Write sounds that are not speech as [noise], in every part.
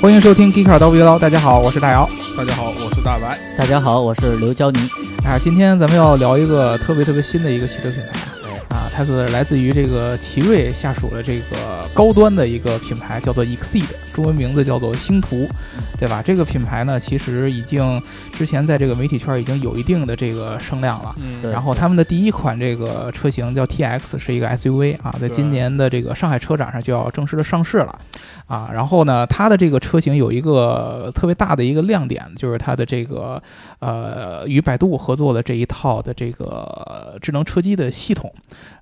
欢迎收听《g e e k r 刀不刀》，大家好，我是大姚。大家好，我是大白。大家好，我是刘娇妮。啊，今天咱们要聊一个特别特别新的一个汽车品牌，啊，它是来自于这个奇瑞下属的这个高端的一个品牌，叫做 Exceed，中文名字叫做星途，对吧？这个品牌呢，其实已经之前在这个媒体圈已经有一定的这个声量了。嗯，对然后他们的第一款这个车型叫 TX，是一个 SUV 啊，在今年的这个上海车展上就要正式的上市了，啊，然后呢，它的这个车型有一个特别大的一个亮点，就是它的这个呃与百度合作的这一套的这个智能车机的系统。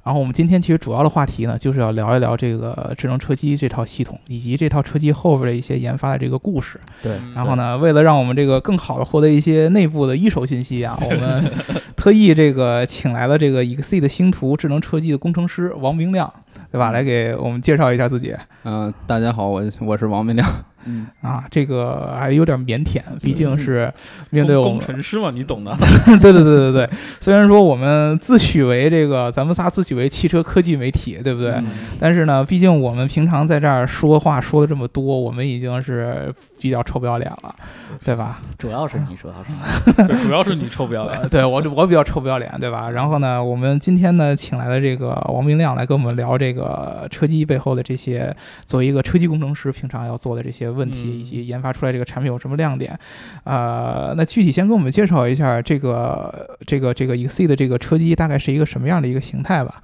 然后我们今天其实主要的话题呢，就是要聊一聊这个智能车机这套系统，以及这套车机后边的一些研发的这个故事。对，嗯然后呢，为了让我们这个更好的获得一些内部的一手信息啊，我们 [laughs] 特意这个请来了这个 Exceed 的星途智能车机的工程师王明亮，对吧？来给我们介绍一下自己嗯、大家好，我我是王明亮。嗯，啊。这个还有点腼腆，毕竟是面对我们工们。程师嘛，你懂的。[laughs] 对对对对对，虽然说我们自诩为这个，咱们仨自诩为汽车科技媒体，对不对？嗯但是呢，毕竟我们平常在这儿说话说的这么多，我们已经是比较臭不要脸了，对吧？主要是你，说要是对，主要是你臭不要脸。呃对我我比较臭不要脸，对吧？然后呢，我们今天呢请来了这个王明亮来跟我们聊这个车机背后的这些，作为一个车机工程师平常要做的这些问题，嗯以及研发出来这个产品有什么亮点。呃，那具体先给我们介绍一下这个这个这个 Exceed 的这个车机大概是一个什么样的一个形态吧？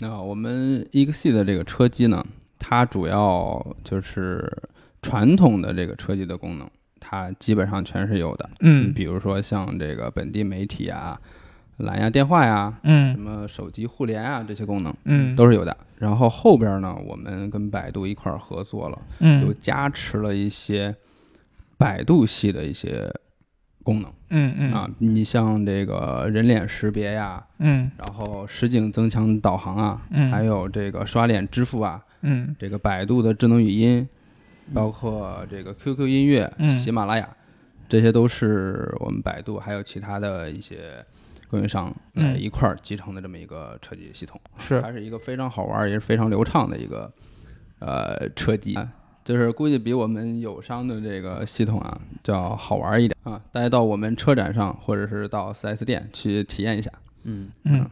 那、我们 Exceed 的这个车机呢，它主要就是传统的这个车机的功能，它基本上全是有的。嗯。比如说像这个本地媒体啊、蓝牙电话呀、什嗯么手机互联啊这些功能嗯，都是有的。然后后边呢，我们跟百度一块儿合作了，又嗯加持了一些百度系的一些功能。嗯嗯。啊，你像这个人脸识别呀，嗯。然后实景增强导航啊，嗯。还有这个刷脸支付啊，嗯。这个百度的智能语音，包括这个 QQ 音乐、嗯喜马拉雅，这些都是我们百度还有其他的一些供应商一块儿集成的这么一个车机系统。是它是一个非常好玩也是非常流畅的一个呃车机。就是估计比我们友商的这个系统啊，叫好玩一点啊！大家到我们车展上，或者是到 4S 店去体验一下。嗯嗯，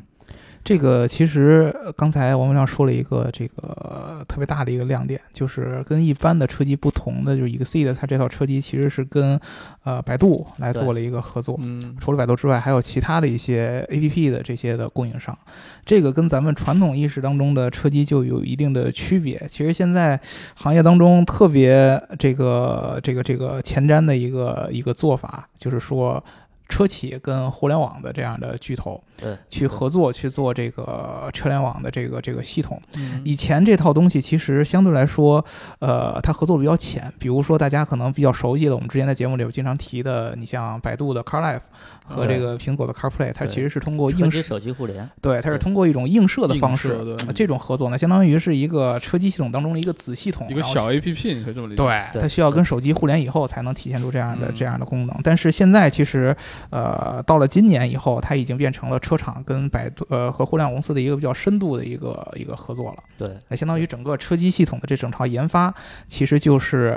这个其实呃刚才王文亮说了一个这个特别大的一个亮点，就是跟一般的车机不同的，就是 Exceed 它这套车机其实是跟呃百度来做了一个合作。嗯，除了百度之外，还有其他的一些 APP 的这些的供应商，这个跟咱们传统意识当中的车机就有一定的区别。其实现在行业当中特别这个这个这个前瞻的一个一个做法，就是说车企跟互联网的这样的巨头对，去合作去做这个车联网的这个这个系统。嗯以前这套东西其实相对来说，呃，它合作比较浅。比如说大家可能比较熟悉的，我们之前在节目里有经常提的，你像百度的 CarLife 和这个苹果的 CarPlay，它其实是通过手机互联，对，它是通过一种映射的方式这种合作呢，相当于是一个车机系统当中的一个子系统，一个小 APP，你可以这么理解。对，它需要跟手机互联以后才能体现出这样的、嗯这样的功能。但是现在其实，呃，到了今年以后，它已经变成了车厂跟百度呃和互联网公司的一个比较深度的一个一个合作了。对，那相当于整个车机系统的这整套研发，其实就是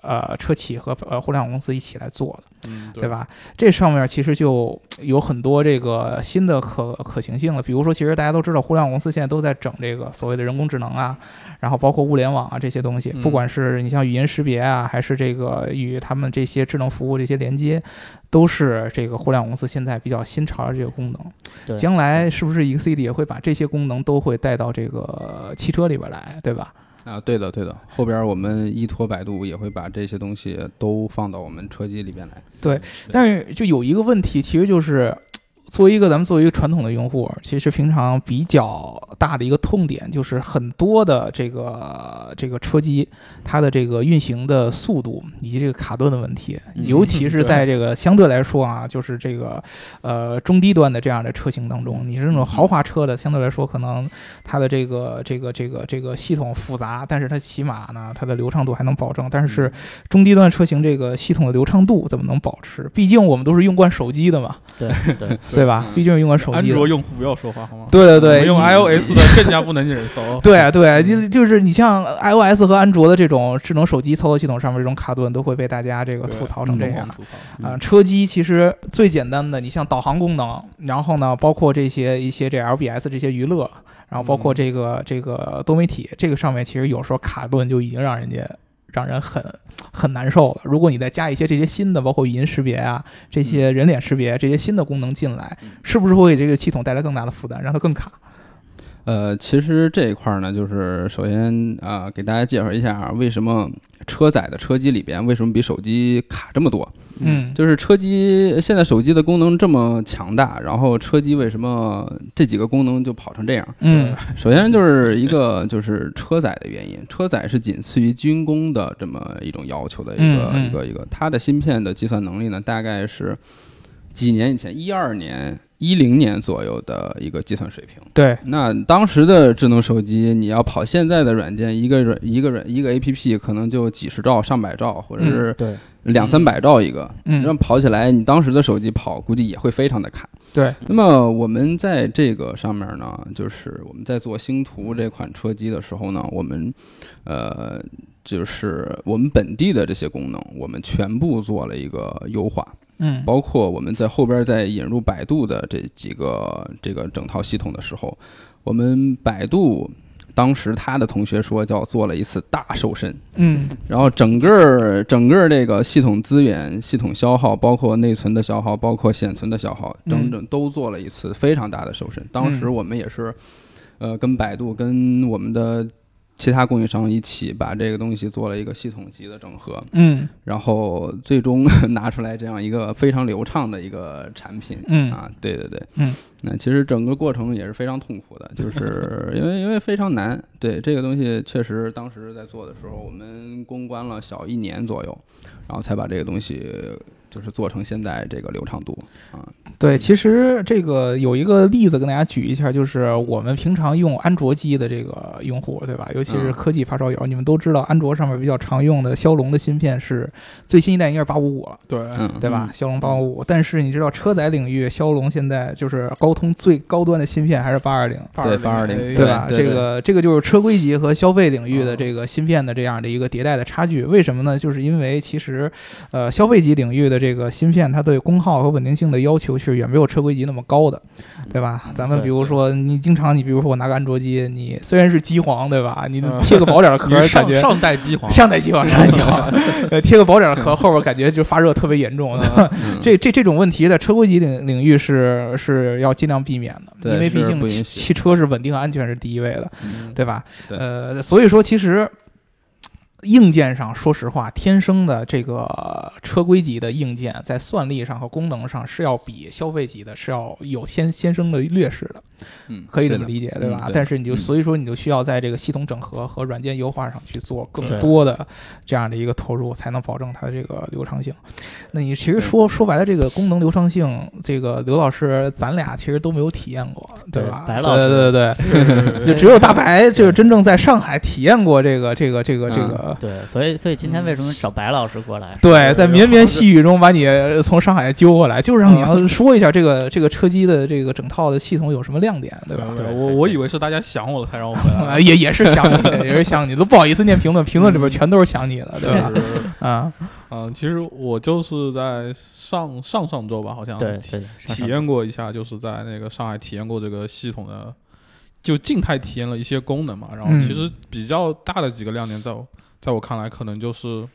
呃车企和呃互联网公司一起来做的，嗯，对？吧？这上面其实就有很多这个新的可可行性了。比如说，其实大家都知道，互联网公司现在都在整这个所谓的人工智能啊，然后包括物联网啊这些东西，嗯不管是你像语音识别啊，还是这个与他们这些智能服务这些连接，都是这个互联网公司现在比较新潮的这个功能。对将来是不是 Exceed 也会把这些功能都会带到这个汽车里边来，对吧？啊，对的，对的。后边我们依托百度也会把这些东西都放到我们车机里边来。对但是就有一个问题，其实就是。作为一个咱们作为一个传统的用户，其实平常比较大的一个痛点就是很多的这个这个车机，它的这个运行的速度以及这个卡顿的问题，嗯尤其是在这个相对来说啊，就是这个呃中低端的这样的车型当中，你是那种豪华车的，相对来说可能它的这个这个这个这个系统复杂，但是它起码呢它的流畅度还能保证。但是中低端车型这个系统的流畅度怎么能保持？毕竟我们都是用惯手机的嘛，对对对对吧？嗯毕竟用个手安机安。卓用户不要说话好吗？对对对，用 iOS 的更加不能忍受。[laughs] 对对，就就是你像 iOS 和安卓的这种智能手机操作系统上面这种卡顿，都会被大家这个吐槽成这样。疯狂吐槽。啊、车机其实最简单的，你像导航功能，然后呢，包括这些一些这 LBS 这些娱乐，然后包括嗯这个、这个多媒体，这个上面其实有时候卡顿就已经让人家让人很很难受了。如果你再加一些这些新的，包括语音识别啊，这些人脸识别这些新的功能进来嗯，是不是会给这个系统带来更大的负担，让它更卡？呃，其实这一块儿呢，就是首先啊、给大家介绍一下啊为什么车载的车机里边为什么比手机卡这么多？嗯，就是车机现在手机的功能这么强大，然后车机为什么这几个功能就跑成这样？嗯首先就是一个 [laughs] 就是车载的原因，车载是仅次于军工的这么一种要求的一个、一个一个，它的芯片的计算能力呢，大概是几年以前，一二年、一零年左右的一个计算水平。对，那当时的智能手机，你要跑现在的软件，一个软一个软一个 A P P 可能就几十兆、上百兆，或者是对，两三百兆一个，嗯这样跑起来，你当时的手机跑估计也会非常的卡。对，那么我们在这个上面呢，就是我们在做星途这款车机的时候呢，我们呃就是我们本地的这些功能，我们全部做了一个优化，嗯。包括我们在后边再引入百度的这几个这个整套系统的时候，我们百度。当时他的同学说叫做了一次大瘦身，嗯。然后整个整个这个系统资源、系统消耗，包括内存的消耗，包括显存的消耗，嗯。整整都做了一次非常大的瘦身。当时嗯。我们也是，呃，跟百度、跟我们的其他供应商一起把这个东西做了一个系统级的整合，嗯。然后最终 [laughs] 拿出来这样一个非常流畅的一个产品。嗯。啊，对对对，嗯，那其实整个过程也是非常痛苦的，就是 [laughs] 因为因为非常难。对这个东西，确实当时在做的时候，我们攻关了小一年左右，然后才把这个东西就是做成现在这个流畅度啊。对，其实这个有一个例子跟大家举一下，就是我们平常用安卓机的这个用户，对吧？尤其是嗯科技发烧友，你们都知道，安卓上面比较常用的骁龙的芯片是最新一代应该是八五五了，对，嗯，对吧？骁龙八五五，但是你知道车载领域，骁龙现在就是高通最高端的芯片还是八二零。对八二零对吧？对对这个这个就是车规级和消费领域的这个芯片的这样的一个迭代的差距。为什么呢？就是因为其实，呃，消费级领域的这个芯片，它对功耗和稳定性的要求是远没有车规级那么高的，对吧？咱们比如说，你经常你比如说我拿个安卓机，你虽然是机皇，对吧？[laughs] 你嗯贴个薄点的壳，感觉是上上代机皇，上代机皇，上代机皇，[laughs] 呃，[laughs] 贴个薄点的壳，后边感觉就发热特别严重。对吧嗯这这这种问题在车规级领领域是是要尽量避免的，因为毕竟汽汽车是稳定安全是第一位的，嗯对吧？对呃，所以说其实。硬件上，说实话，天生的这个车规级的硬件，在算力上和功能上是要比消费级的是要有先先生的劣势的，嗯，可以这么理解，对吧？嗯对但是你就嗯所以说你就需要在这个系统整合和软件优化上去做更多的这样的一个投入，才能保证它的这个流畅性。那你其实说说白了，这个功能流畅性，这个刘老师咱俩其实都没有体验过，对吧？白老师对对对对，[laughs] 就只有大白就是真正在上海体验过这个这个这个这个。对，所以所以今天为什么找白老师过来？对，在绵绵细雨中把你从上海揪过来，就是让你要说一下这个这个车机的这个整套的系统有什么亮点，对吧？对我我以为是大家想我了才让我回啊，来。也也是想你，也是想你，都不好意思念评论，评论里边全都是想你的，对吧？啊，嗯，其实我就是在上上上周吧，好像体体验过一下，就是在那个上海体验过这个系统的，就静态体验了一些功能嘛。然后嗯其实比较大的几个亮点，在我在我看来，可能就是，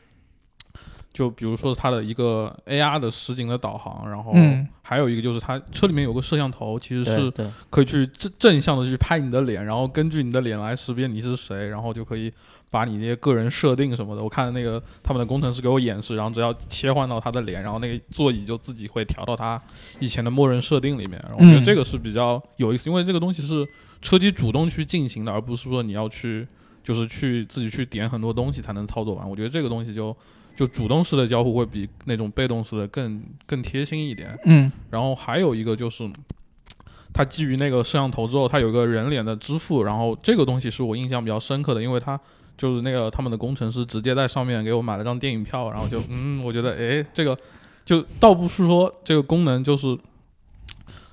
就比如说它的一个 AR 的实景的导航，然后嗯还有一个就是它车里面有个摄像头，其实是可以去正正向的去拍你的脸，然后根据你的脸来识别你是谁，然后就可以把你那些个人设定什么的。我看那个他们的工程师给我演示，然后只要切换到他的脸，然后那个座椅就自己会调到他以前的默认设定里面。然后我觉得嗯这个是比较有意思，因为这个东西是车机主动去进行的，而不是说你要去就是去自己去点很多东西才能操作完。我觉得这个东西就就主动式的交互会比那种被动式的更更贴心一点。嗯然后还有一个就是，它基于那个摄像头之后，它有个人脸的支付，然后这个东西是我印象比较深刻的，因为它就是那个他们的工程师直接在上面给我买了张电影票，然后就嗯，我觉得诶，这个就倒不是说这个功能就是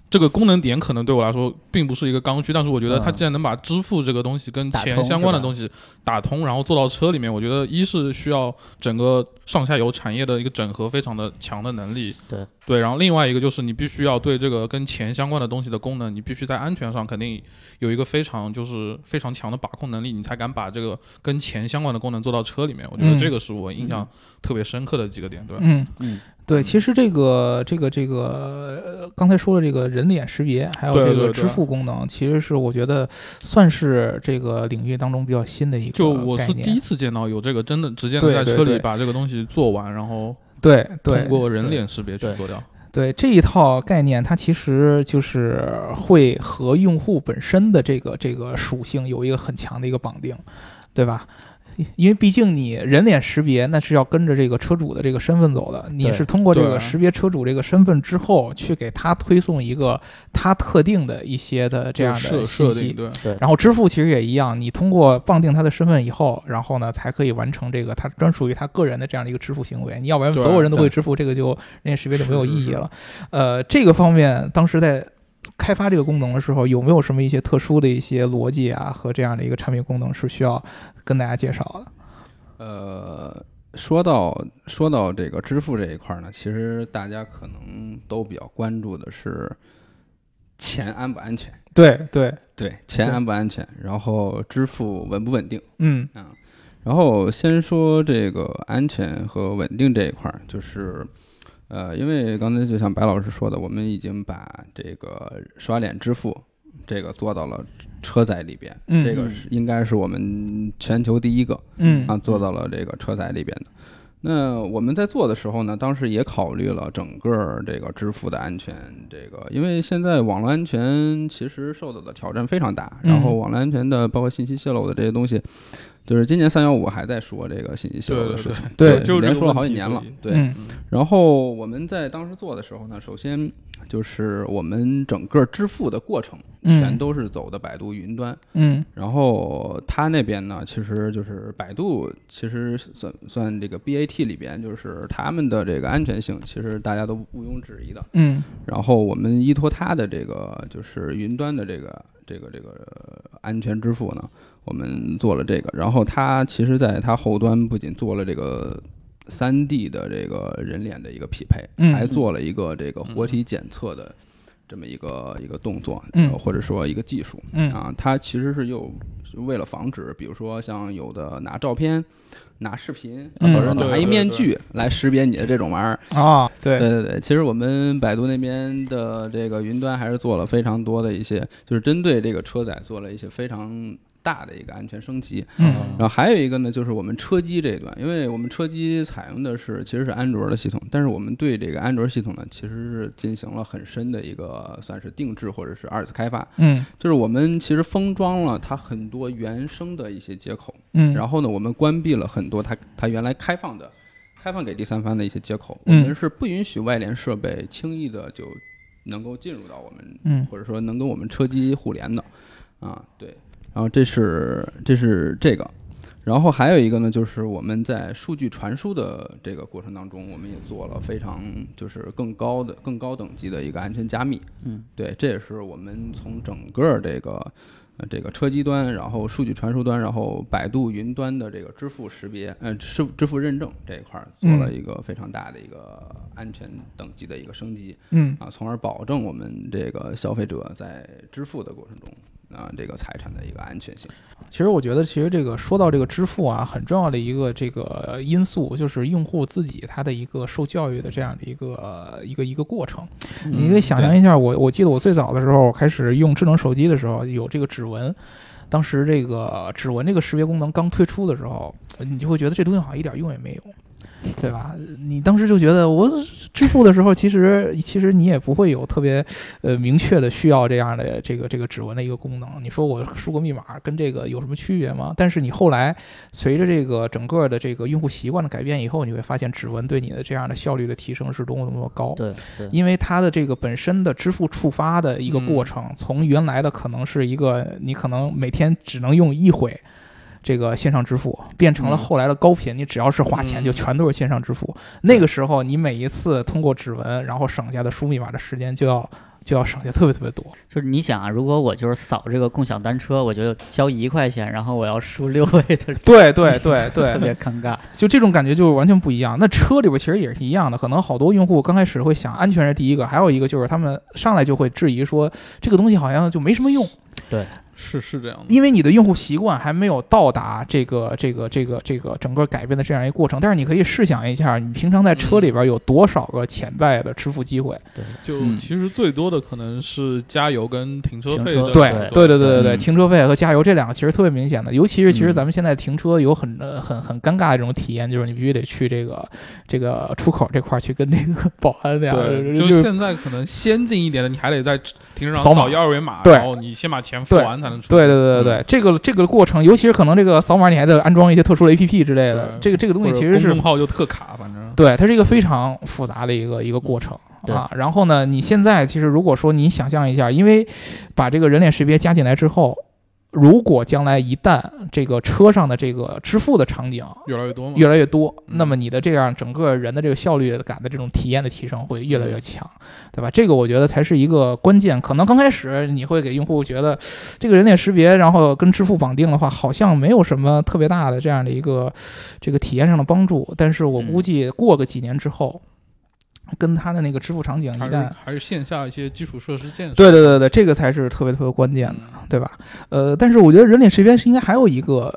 这个功能点可能对我来说并不是一个刚需，但是我觉得它嗯。既然能把支付这个东西跟钱相关的东西打通，然后做到车里面，我觉得一是需要整个上下游产业的一个整合非常的强的能力，对。对，然后另外一个就是你必须要对这个跟钱相关的东西的功能，你必须在安全上肯定有一个非常就是非常强的把控能力，你才敢把这个跟钱相关的功能做到车里面。我觉得嗯。这个是我印象特别深刻的几个点，对吧？嗯。嗯，对，其实这个这个这个呃刚才说的这个人脸识别，还有这个支付功能，其实是我觉得算是这个领域当中比较新的一个就我是第一次见到有这个真的直接能在车里把这个东西做完，然后对对通过人脸识别去对做掉。对这一套概念，它其实就是会和用户本身的这个这个属性有一个很强的一个绑定，对吧？[laughs] 因为毕竟你人脸识别那是要跟着这个车主的这个身份走的，你是通过这个识别车主这个身份之后，去给他推送一个他特定的一些的这样的设信息。对，然后支付其实也一样，你通过绑定他的身份以后，然后呢才可以完成这个他专属于他个人的这样的一个支付行为。你要不然所有人都会支付，这个就人脸识别就没有意义了。呃，这个方面当时在开发这个功能的时候，有没有什么一些特殊的一些逻辑啊和这样的一个产品功能是需要跟大家介绍的？呃，说到说到这个支付这一块儿呢，其实大家可能都比较关注的是钱安不安全。对对，对，钱安不安全，然后支付稳不稳定嗯啊？然后先说这个安全和稳定这一块儿，就是，呃，因为刚才就像白老师说的，我们已经把这个刷脸支付这个做到了车载里边，嗯这个是应该是我们全球第一个嗯啊做到了这个车载里边的。那我们在做的时候呢，当时也考虑了整个这个支付的安全，这个因为现在网络安全其实受到的挑战非常大，然后嗯网络安全的包括信息泄露的这些东西，就是今年三幺五还在说这个信息泄露的事情，对就连说了好几年了对。嗯然后我们在当时做的时候呢，首先就是我们整个支付的过程嗯全都是走的百度云端，嗯然后它那边呢，其实就是百度，其实算算这个 BAT 里边，就是他们的这个安全性，其实大家都毋庸置疑的。嗯然后我们依托它的这个就是云端的这个这个这个呃安全支付呢，我们做了这个。然后它其实在它后端不仅做了这个。三 D 的这个人脸的一个匹配，嗯还做了一个这个活体检测的这么一个一个动作，或者说一个技术。嗯啊，它其实是又为了防止，比如说像有的拿照片、拿视频，嗯或者拿一面具来识别你的这种玩意儿。啊，对对对对，其实我们百度那边的这个云端还是做了非常多的一些，就是针对这个车载做了一些非常大的一个安全升级。嗯。然后还有一个呢，就是我们车机这一段，因为我们车机采用的是其实是安卓的系统，但是我们对这个安卓系统呢，其实是进行了很深的一个算是定制或者是二次开发。嗯。就是我们其实封装了它很多原生的一些接口，嗯，然后呢，我们关闭了很多它它原来开放的、开放给第三方的一些接口，我嗯们是不允许外联设备轻易的就能够进入到我们，嗯。或者说能跟我们车机互联的，啊，对，然后这是这是这个。然后还有一个呢，就是我们在数据传输的这个过程当中，我们也做了非常就是更高的、更高等级的一个安全加密。嗯，对，这也是我们从整个这个呃这个车机端，然后数据传输端，然后百度云端的这个支付识别，呃支付支付认证这一块儿做了一个非常大的一个安全等级的一个升级嗯啊，从而保证我们这个消费者在支付的过程中啊这个财产的一个安全性。其实我觉得，其实这个说到这个支付啊，很重要的一个这个因素就是用户自己他的一个受教育的这样的一个一个一个过程。你可以想象一下，我我记得我最早的时候开始用智能手机的时候，有这个指纹。当时这个指纹这个识别功能刚推出的时候，你就会觉得这东西好像一点用也没有，对吧？你当时就觉得我支付的时候，其实其实你也不会有特别呃明确的需要这样的这个这个指纹的一个功能。你说我输个密码跟这个有什么区别吗？但是你后来随着这个整个的这个用户习惯的改变以后，你会发现指纹对你的这样的效率的提升是多么多么高。对对，因为它的这个本身的支付触发的一个过嗯程，从原来的可能是一个你可能每天只能用一回。这个线上支付变成了嗯后来的高频，你只要是花钱就嗯全都是线上支付。那个时候，你每一次通过指纹，然后省下的输密码的时间就要就要省下特别特别多。就是你想啊，如果我就是扫这个共享单车，我就交一块钱，然后我要输六位的，[laughs] 对对对对 [laughs] 特，别尴尬。就这种感觉就是完全不一样。那车里边其实也是一样的，可能好多用户刚开始会想安全是第一个，还有一个就是他们上来就会质疑说这个东西好像就没什么用，是是这样的。因为你的用户习惯还没有到达这个这个这个这个整个改变的这样一个过程。但是你可以试想一下，你平常在车里边有多少个潜在的支付机会？对就嗯其实最多的可能是加油跟停车费对对对对对对，嗯停车费和加油这两个其实特别明显的，尤其是其实嗯咱们现在停车有很呃很很尴尬的这种体验，就是你必须得去这个这个出口这块儿去跟这个 [laughs] 保安那样，对，就就是现在可能先进一点的，你还得在停车场扫码扫一二维码，然后你先把钱付完才能出。对对对对对，这个这个过程，尤其是可能这个扫码你还得安装一些特殊的 APP 之类的，这个这个东西其实是公号就特卡，反正对，它是一个非常复杂的一个一个过程啊。然后呢，你现在其实如果说你想象一下，因为把这个人脸识别加进来之后，如果将来一旦这个车上的这个支付的场景越来越多。越来越多，嗯那么你的这样整个人的这个效率感的这种体验的提升会越来越强，对吧？这个我觉得才是一个关键。可能刚开始你会给用户觉得这个人脸识别，然后跟支付绑定的话，好像没有什么特别大的这样的一个这个体验上的帮助。但是我估计过个几年之后，跟它的那个支付场景一还旦是还是线下一些基础设施建设。对对对对，这个才是特别特别关键的。嗯对吧？呃，但是我觉得人脸识别是应该还有一个，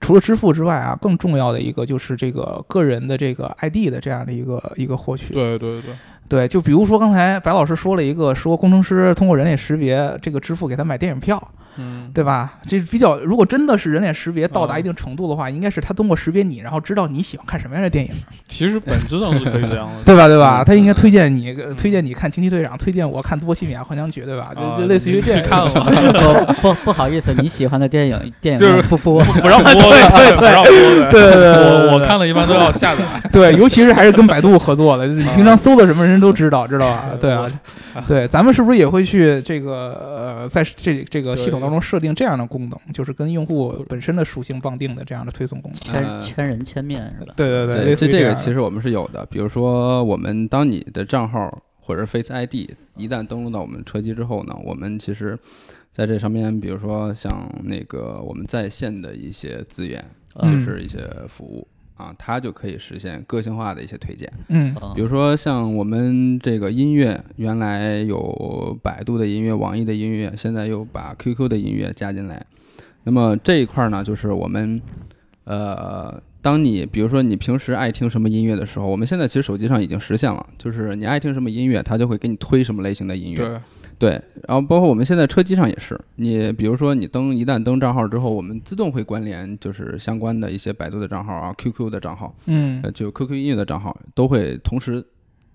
除了支付之外啊，更重要的一个就是这个个人的这个 ID 的这样的一个一个获取。对对对，对，就比如说刚才白老师说了一个，说工程师通过人脸识别这个支付给他买电影票，嗯，对吧？这比较，如果真的是人脸识别到达嗯一定程度的话，应该是他通过识别你，然后知道你喜欢看什么样的电影，[laughs] 其实本质上是可以这样的。[laughs] 对吧？对吧？嗯他应该推荐你，呃推荐你看《惊奇队长》，推荐我看《波西米亚幻想曲》，对吧？啊就就类似于这样。去看 [laughs] 了吗？不不不好意思，你喜欢的电影电影就是不播，不让播对，不让播的。对对对对对我我看了一般都要下载。对，尤其是还是跟百度合作的，就是你平常搜的什么人都知道，知道吧？嗯 [laughs] 对啊，对，咱们是不是也会去这个呃，在这这个系统当中设定这样的功能，就是跟用户本身的属性绑定的这样的推送功能？千千人千面是吧？对对对，类似这这个其实我们是有的。比如说，我们当你的账号或者 Face ID 一旦登录到我们车机之后呢，我们其实在这上面，比如说像那个我们在线的一些资源，嗯就是一些服务啊，它就可以实现个性化的一些推荐。嗯嗯比如说像我们这个音乐，原来有百度的音乐、网易的音乐，现在又把 QQ 的音乐加进来。那么这一块儿呢，就是我们呃，当你比如说你平时爱听什么音乐的时候，我们现在其实手机上已经实现了，就是你爱听什么音乐，它就会给你推什么类型的音乐。对，对，然后包括我们现在车机上也是，你比如说你登一旦登账号之后，我们自动会关联就是相关的一些百度的账号啊、QQ 的账号，嗯呃，就 QQ 音乐的账号都会同时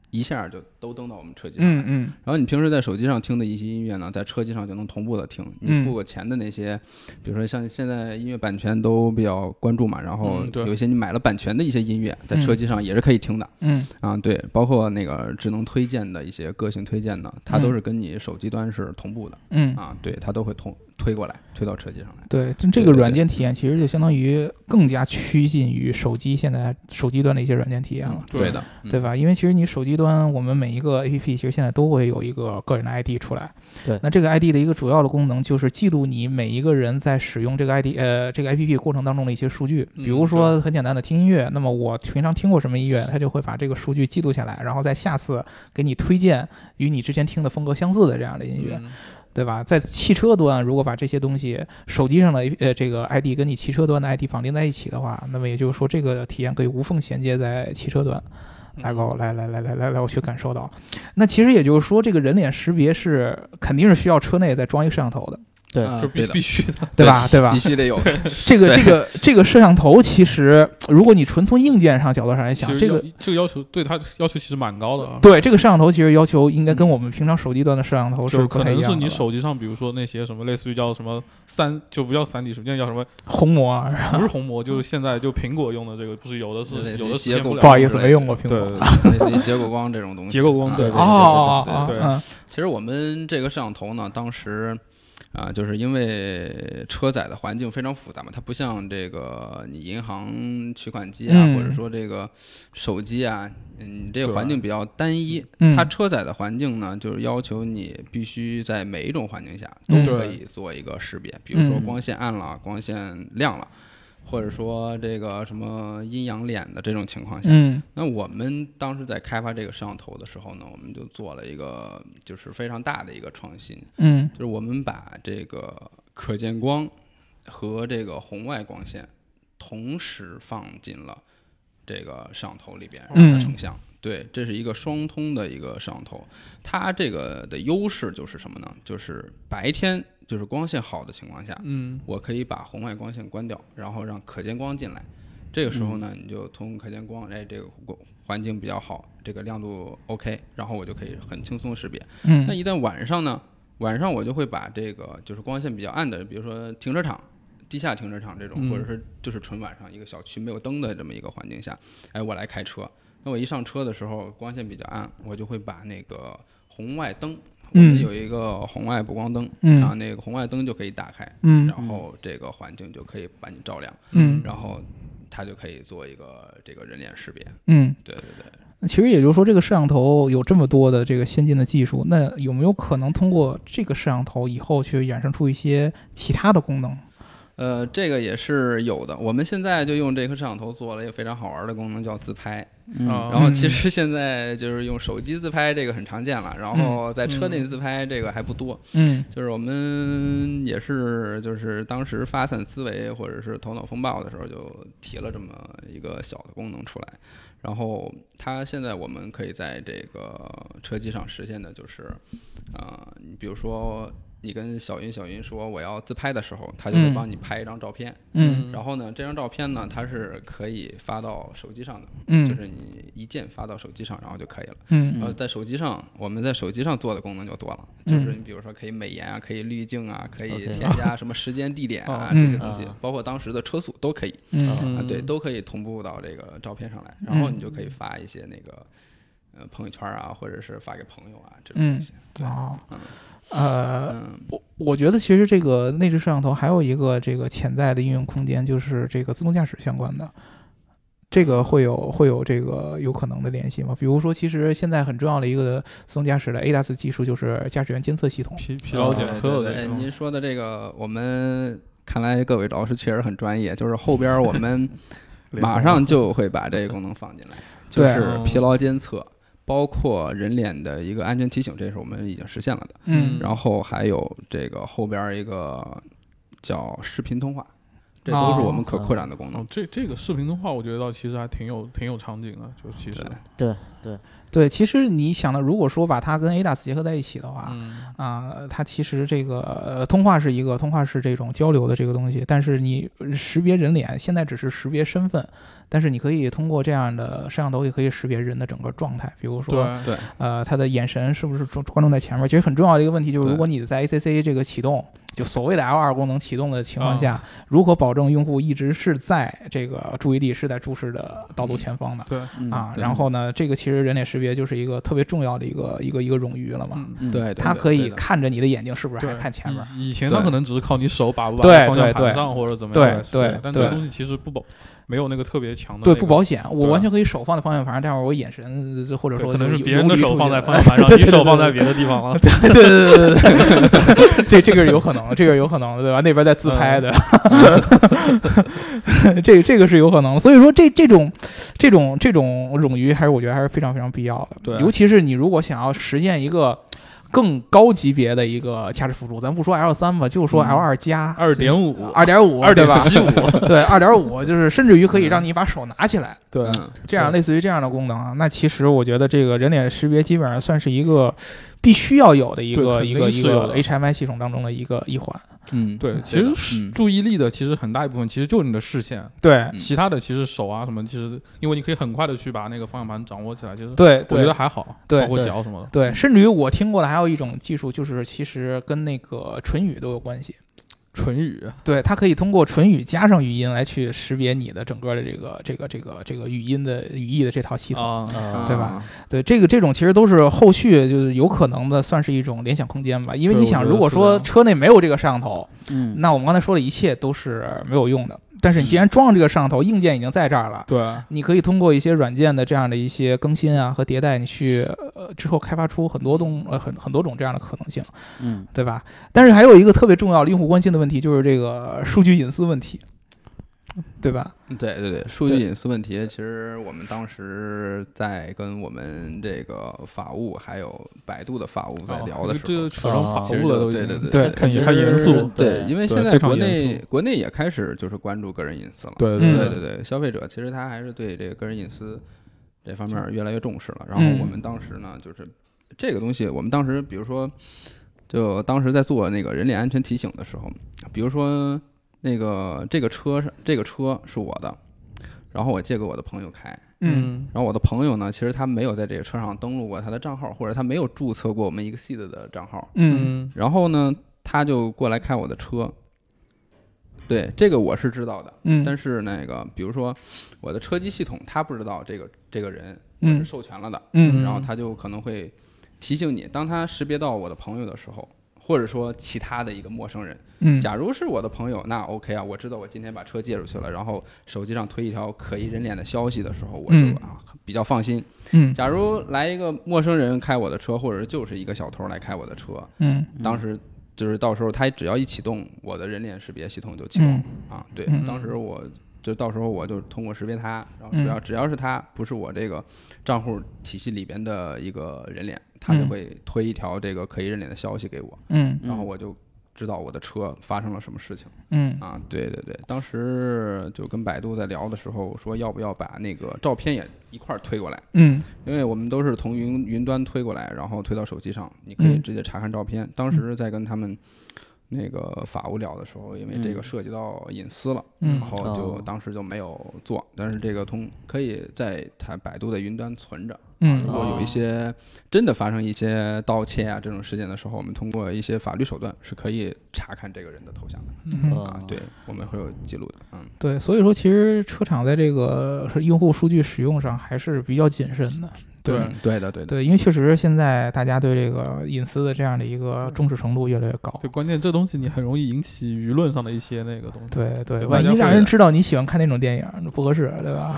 一下就都登到我们车机上。嗯嗯然后你平时在手机上听的一些音乐呢，在车机上就能同步的听。你嗯付过钱的那些，比如说像现在音乐版权都比较关注嘛，然后有一些你买了版权的一些音乐，在嗯车机上也是可以听的。嗯啊，对，包括那个智能推荐的一些个性推荐的，它都是跟你手机端是同步的、嗯，啊，对，它都会同推过来，推到车机上来。对，这这个软件体验其实就相当于更加趋近于手机现在手机端的一些软件体验了。对的，嗯对吧？因为其实你手机端，我们每一个 APP 其实现在都会有一个个人的 ID 出来。对那这个 ID 的一个主要的功能就是记录你每一个人在使用这个 ID 呃这个 APP 过程当中的一些数据，嗯比如说很简单的听音乐，那么我平常听过什么音乐，它就会把这个数据记录下来，然后在下次给你推荐与你之前听的风格相似的这样的音乐。嗯对吧？在汽车端，如果把这些东西手机上的呃这个 ID 跟你汽车端的 ID 绑定在一起的话，那么也就是说，这个体验可以无缝衔接在汽车端。来给我来来来来来来，我去感受到。那其实也就是说，这个人脸识别是肯定是需要车内再装一个摄像头的，对啊就必必须的。对吧？对吧必？须得有。这个这个这个摄像头，其实如果你纯从硬件上角度上来想，这个这个要求对它要求其实蛮高的啊。对这个摄像头其实要求应该跟我们平常手机端的摄像头是不可能是你太一样的了。手机上，比如说那些什么类似于叫什么三，就不叫三 D 什么，那叫什么？[laughs] 虹膜啊，不是虹膜，就是现在就苹果用的这个，不是有的是有的实结构不好意思，没用过苹果。对 [laughs] 类似于结构光这种东西。结构光啊对对哦哦哦哦，对嗯其实我们这个摄像头呢，当时啊，就是因为车载的环境非常复杂嘛，它不像这个你银行取款机啊，嗯或者说这个手机啊，嗯，这个环境比较单一。嗯它车载的环境呢，就是要求你必须在每一种环境下嗯都可以做一个识别，比如说嗯光线暗了、光线亮了，或者说这个什么阴阳脸的这种情况下，嗯那我们当时在开发这个摄像头的时候呢，我们就做了一个就是非常大的一个创新，嗯就是我们把这个可见光和这个红外光线同时放进了这个摄像头里边，让它嗯成像。对，这是一个双通的一个摄像头。它这个的优势就是什么呢？就是白天就是光线好的情况下，嗯我可以把红外光线关掉，然后让可见光进来。这个时候呢，你就通过可见光，哎，这个环境比较好，这个亮度 OK，然后我就可以很轻松识别。嗯那嗯一旦晚上呢，晚上我就会把这个就是光线比较暗的，比如说停车场、地下停车场这种，嗯或者是就是纯晚上一个小区没有灯的这么一个环境下，哎，我来开车。那我一上车的时候，光线比较暗，我就会把那个红外灯，我们嗯有一个红外补光灯，嗯然后那个红外灯就可以打开，嗯然后这个环境就可以把你照亮，嗯然后它就可以做一个这个人脸识别。嗯。对对对。那其实也就是说，这个摄像头有这么多的这个先进的技术，那有没有可能通过这个摄像头以后去衍生出一些其他的功能？呃，这个也是有的。我们现在就用这颗摄像头做了一个非常好玩的功能，叫自拍。嗯啊然后其实现在就是用手机自拍，这个很常见了。然后在车内嗯自拍，这个还不多。嗯就是我们也是，就是当时发散思维或者是头脑风暴的时候，就提了这么一个小的功能出来。然后它现在我们可以在这个车机上实现的就是，啊、你比如说你跟小云小云说我要自拍的时候，他就会嗯。帮你拍一张照片。嗯。然后呢，这张照片呢，它是可以发到手机上的，就嗯是你一键发到手机上，然后就可以了。嗯。然后在手机上，我们在手机上做的功能就多了，嗯。就是你比如说可以美颜啊，可以滤镜啊，可以添加什么时间、地点啊哦。这些东西嗯，包括当时的车速都可以嗯。啊，嗯。对，都可以同步到这个照片上来，然后你就可以发一些那个呃朋友圈啊，或者是发给朋友啊这种东西。对，哦嗯呃，嗯我我觉得其实这个内置摄像头还有一个这个潜在的应用空间，就是这个自动驾驶相关的。这个会有会有这个有可能的联系吗？比如说，其实现在很重要的一个自动驾驶的 ADAS 技术就是驾驶员监测系统。疲疲劳检测的这种您说的这个，我们看来各位老师确实很专业，就是后边我们 [laughs] 马上就会把这个功能放进来，[laughs] 就是疲劳监测，包括人脸的一个安全提醒，这是我们已经实现了的。嗯。然后还有这个后边一个叫视频通话，这都是我们可扩展的功能。哦。，这这个视频通话，我觉得倒其实还挺有挺有场景的，就其实，对对对，其实你想的，如果说把它跟 ADAS 结合在一起的话，嗯，啊，它其实这个呃通话是一个通话是这种交流的这个东西，但是你识别人脸现在只是识别身份，但是你可以通过这样的摄像头也可以识别人的整个状态，比如说对，对，呃他的眼神是不是专关注在前面。其实很重要的一个问题就是，如果你在 ACC 这个启动，就所谓的 L2 功能启动的情况下，啊如何保证用户一直是在这个注意力是在注视的道路前方的？对，嗯啊，然后呢，这个其实人脸识别就是一个特别重要的一个一个一个冗余了嘛。对，它可以看着你的眼睛是不是还对，看前面。以以前它可能只是靠你手把不把对方向对对盘上或者怎么样对对但这个东西其实不保，没有那个特别强的对，那个不保险，我完全可以手放在方向盘上，待会儿我眼神或者说可能是别人的手放在方向盘上，[laughs] 你手放在别的地方了。[laughs] 对对对对对对，这这个是有可能的，这个是有可能的，对吧？那边在自拍的，[laughs] 这这个是有可能的。所以说这这种这种这种冗余，还是我觉得还是非常非常必要的。对尤其是你如果想要实现一个。更高级别的一个驾驶辅助，咱不说 L 三吧，就说 L 二加、二点五，二点五，二？点七五，对，二点五就是甚至于可以让你把手拿起来，对，嗯这样类似于这样的功能啊，那其实我觉得这个人脸识别基本上算是一个必须要有的一个一个一个 HMI 系统当中的一个一环。嗯，对，其实是嗯注意力的其实很大一部分其实就是你的视线，对嗯其他的其实手啊什么，其实因为你可以很快的去把那个方向盘掌握起来，其实对，我觉得还好，对包括脚什么的。对，甚至于我听过的还有一种技术，就是其实跟那个唇语都有关系。唇语，对，它可以通过唇语加上语音来去识别你的整个的这个这个这个这个语音的语义的这套系统。对吧？对，这个这种其实都是后续就是有可能的，算是一种联想空间吧。因为你想，如果说车内没有这个摄像头，嗯，那我们刚才说的一切都是没有用的。但是你既然装了这个摄像头，硬件已经在这儿了，对，你可以通过一些软件的这样的一些更新啊和迭代，你去呃之后开发出很多东呃很很多种这样的可能性，嗯。对吧？但是还有一个特别重要的用户关心的问题，就是这个数据隐私问题，对吧？对对对，数据隐私问题，其实我们当时在跟我们这个法务还有百度的法务在哦聊的时候，这个扯上法其实务了对对对对看严肃，对，对因为现在国内国内也开始就是关注个人隐私了。对嗯对对对，消费者其实他还是对这个个人隐私这方面越来越重视了。然后嗯我们当时呢，就是这个东西，我们当时比如说，就当时在做那个人脸安全提醒的时候，比如说那个这个车是这个车是我的，然后我借给我的朋友开。嗯然后我的朋友呢，其实他没有在这个车上登录过他的账号，或者他没有注册过我们 Exceed 的账号。嗯嗯然后呢，他就过来开我的车。对，这个我是知道的，嗯，但是那个，比如说我的车机系统，他不知道这个这个人嗯是授权了的，嗯然后他就可能会提醒你，当他识别到我的朋友的时候，或者说其他的一个陌生人，嗯。假如是我的朋友，那 OK 啊，我知道我今天把车借出去了，然后手机上推一条可疑人脸的消息的时候，我就嗯。啊比较放心。嗯。假如来一个陌生人开我的车，或者就是一个小偷来开我的车，嗯。当时就是到时候他只要一启动，我的人脸识别系统就启动。了、啊。对，嗯。当时我就到时候我就通过识别他，然后只要、嗯只要是他不是我这个账户体系里边的一个人脸，他就嗯会推一条这个可疑人脸的消息给我，嗯然后我就知道我的车发生了什么事情嗯啊。对对对，当时就跟百度在聊的时候说要不要把那个照片也一块儿推过来。嗯因为我们都是从云云端推过来，然后推到手机上，你可以嗯直接查看照片。当时在跟他们那个法务聊的时候，因为这个嗯涉及到隐私了，嗯然后就哦当时就没有做。但是这个通可以在它百度的云端存着。嗯如果有一些真的发生一些盗窃啊这种事件的时候，我们通过一些法律手段是可以查看这个人的头像的嗯啊。对，我们会有记录的。嗯，对，所以说其实车厂在这个用户数据使用上还是比较谨慎的。对嗯对的，对的。对，因为确实现在大家对这个隐私的这样的一个重视程度越来越高。对，关键这东西你很容易引起舆论上的一些那个东西，对对，万一让人知道你喜欢看那种电影，那不合适，对吧？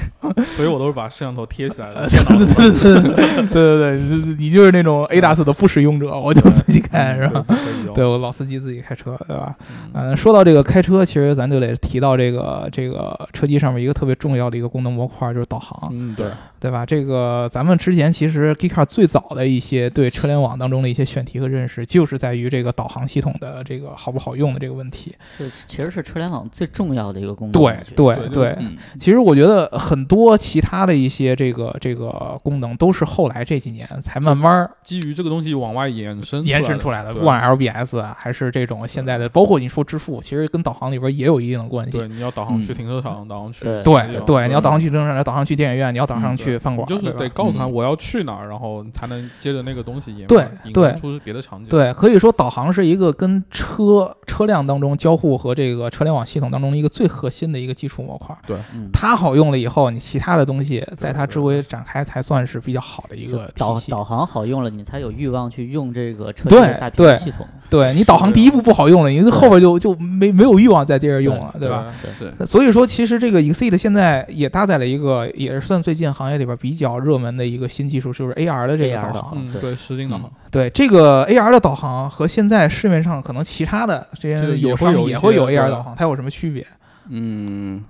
[laughs] 所以我都是把摄像头贴起来的，[laughs] 电脑上对对对，你你就是那种 A 大四的不使用者，我就自己开，是吧？[laughs] 对我老司机自己开车，对吧？嗯嗯，说到这个开车，其实咱就得提到这个这个车机上面一个特别重要的一个功能模块，就是导航，嗯，对，对吧？这个咱们之前其实 Geekcar 最早的一些对车联网当中的一些选题和认识，就是在于这个导航系统的这个好不好用的这个问题。这其实是车联网最重要的一个功能。对对对其实我觉得很多其他的一些这个这个功能都是后来这几年才慢慢基于这个东西往外延伸延伸出来的，对不管 LBS 啊，还是这种现在的，包括你说支付，其实跟导航里边也有一定的关系。对，你要导航去嗯停车场，导航去对对对，你要导航去停车场，导航去电影院，你要导航嗯去饭馆，就是得告诉他嗯我要去哪儿，然后才能接着那个东西引对引对出别的场景。对，可以说导航是一个跟车车辆当中交互和这个车联网系统当中的一个最核心的一个基础模块。嗯，它好用了以后，你其他的东西在它周围展开才算是比较好的一个导。导航好用了，你才有欲望去用这个车的大屏对系统。对你导航第一步不好用了，你后边就就没没有欲望再接着用了，对吧？？对，对，所以说，其实这个 Exceed 现在也搭载了一个，也是算最近行业里边比较热门的一个新技术，就是 AR 的这个导航。嗯，对，实景导航。对这个 AR 的导航和现在市面上可能其他的这些有时候也会有 AR 导航，它有什么区别？嗯，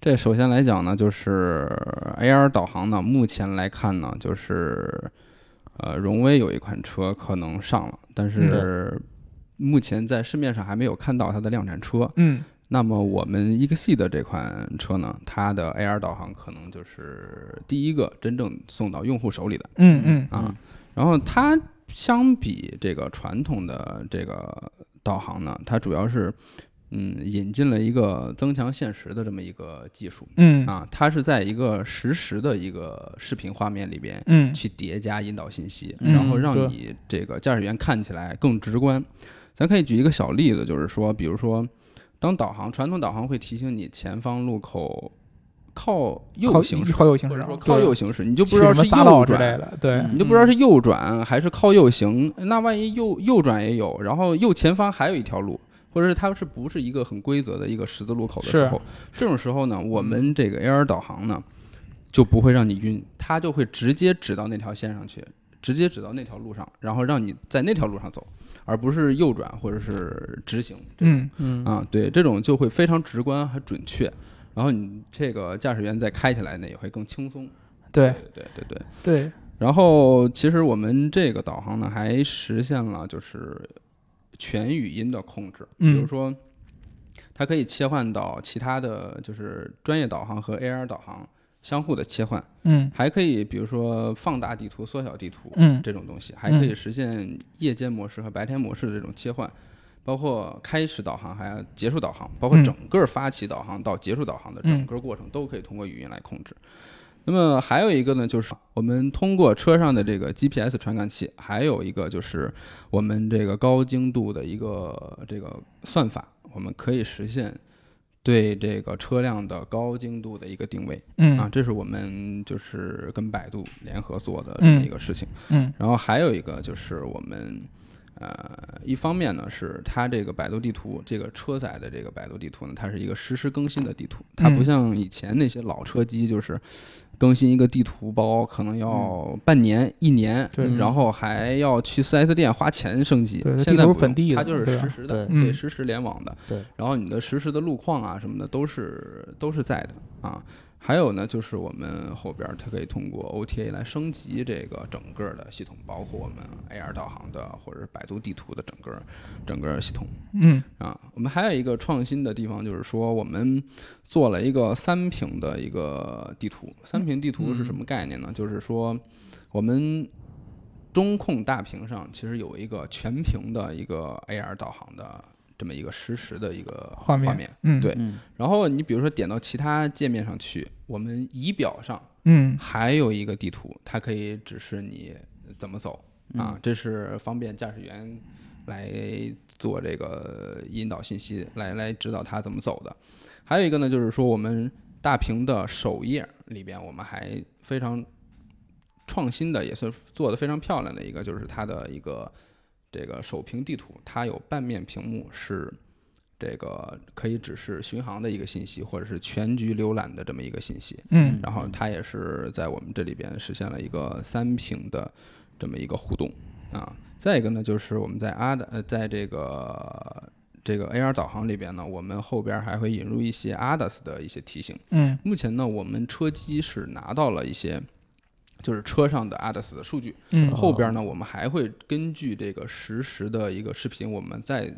这首先来讲呢，就是 AR 导航呢，目前来看呢，就是呃，荣威有一款车可能上了，但是目前在市面上还没有看到它的量产车。嗯。那么我们 Exceed 的这款车呢，它的 AR 导航可能就是第一个真正送到用户手里的。嗯嗯啊。然后它相比这个传统的这个导航呢，它主要是嗯引进了一个增强现实的这么一个技术。嗯。啊，它是在一个实时的一个视频画面里边嗯。去叠加引导信息，嗯然后让你这个驾驶员看起来更直观。咱可以举一个小例子，就是说，比如说，当导航传统导航会提醒你前方路口靠右行驶，靠右行驶或者说靠右行驶，你就就不知道是右转，之类的，对，嗯你就不知道是右转还是靠右行。那万一右右转也有，然后右前方还有一条路，或者是它是不是一个很规则的一个十字路口的时候，这种时候呢，我们这个 AR 导航呢就不会让你晕，它就会直接指到那条线上去，直接指到那条路上，然后让你在那条路上走，而不是右转或者是直行。嗯，嗯啊，对，这种就会非常直观和准确。然后你这个驾驶员再开起来呢，也会更轻松。对对对对。对，然后其实我们这个导航呢，还实现了就是全语音的控制，比如嗯说它可以切换到其他的就是专业导航和 AR 导航相互的切换，嗯。还可以比如说放大地图、缩小地图，嗯。这种东西，还可以实现夜间模式和白天模式的这种切换，包括开始导航还有结束导航，包括嗯整个发起导航到结束导航的整嗯。个过程都可以通过语音来控制。那么还有一个呢，就是我们通过车上的这个 GPS 传感器，还有一个就是我们这个高精度的一个这个算法，我们可以实现对这个车辆的高精度的一个定位。嗯啊，嗯这是我们就是跟百度联合做的这么一个事情。嗯然后还有一个就是我们，呃，一方面呢是它这个百度地图，这个车载的这个百度地图呢，它是一个实时更新的地图，它不嗯像以前那些老车机，就是更新一个地图包可能要半年、一年，对。然后还要去四 S 店花钱升级。现在不本地它就是实时的，对。嗯。对实时联网的。对，然后你的实时的路况啊什么的都是都是在的啊。还有呢，就是我们后边儿它可以通过 OTA 来升级这个整个的系统，包括我们 AR 导航的或者是百度地图的整个整个系统嗯啊。我们还有一个创新的地方，就是说我们做了一个三屏的一个地图。三屏地图是什么概念呢？就是说我们中控大屏上其实有一个全屏的一个 AR 导航的这么一个实时的一个画面画面。嗯对嗯然后你比如说点到其他界面上去，我们仪表上嗯还有一个地图，它可以指示你怎么走嗯啊，这是方便驾驶员来做这个引导信息，来来指导他怎么走的。还有一个呢，就是说我们大屏的首页里边，我们还非常创新的，也是做的非常漂亮的一个，就是它的一个这个首屏地图，它有半面屏幕是。这个可以指示巡航的一个信息，或者是全局浏览的这么一个信息。嗯然后它也是在我们这里边实现了一个三屏的这么一个互动啊。再一个呢，就是我们在阿的呃，在这个这个 AR 导航里边呢，我们后边还会引入一些 ADAS 的一些提醒。嗯目前呢，我们车机是拿到了一些。就是车上的 ADAS 的数据，嗯。后边呢，我们还会根据这个实时的一个视频，我们再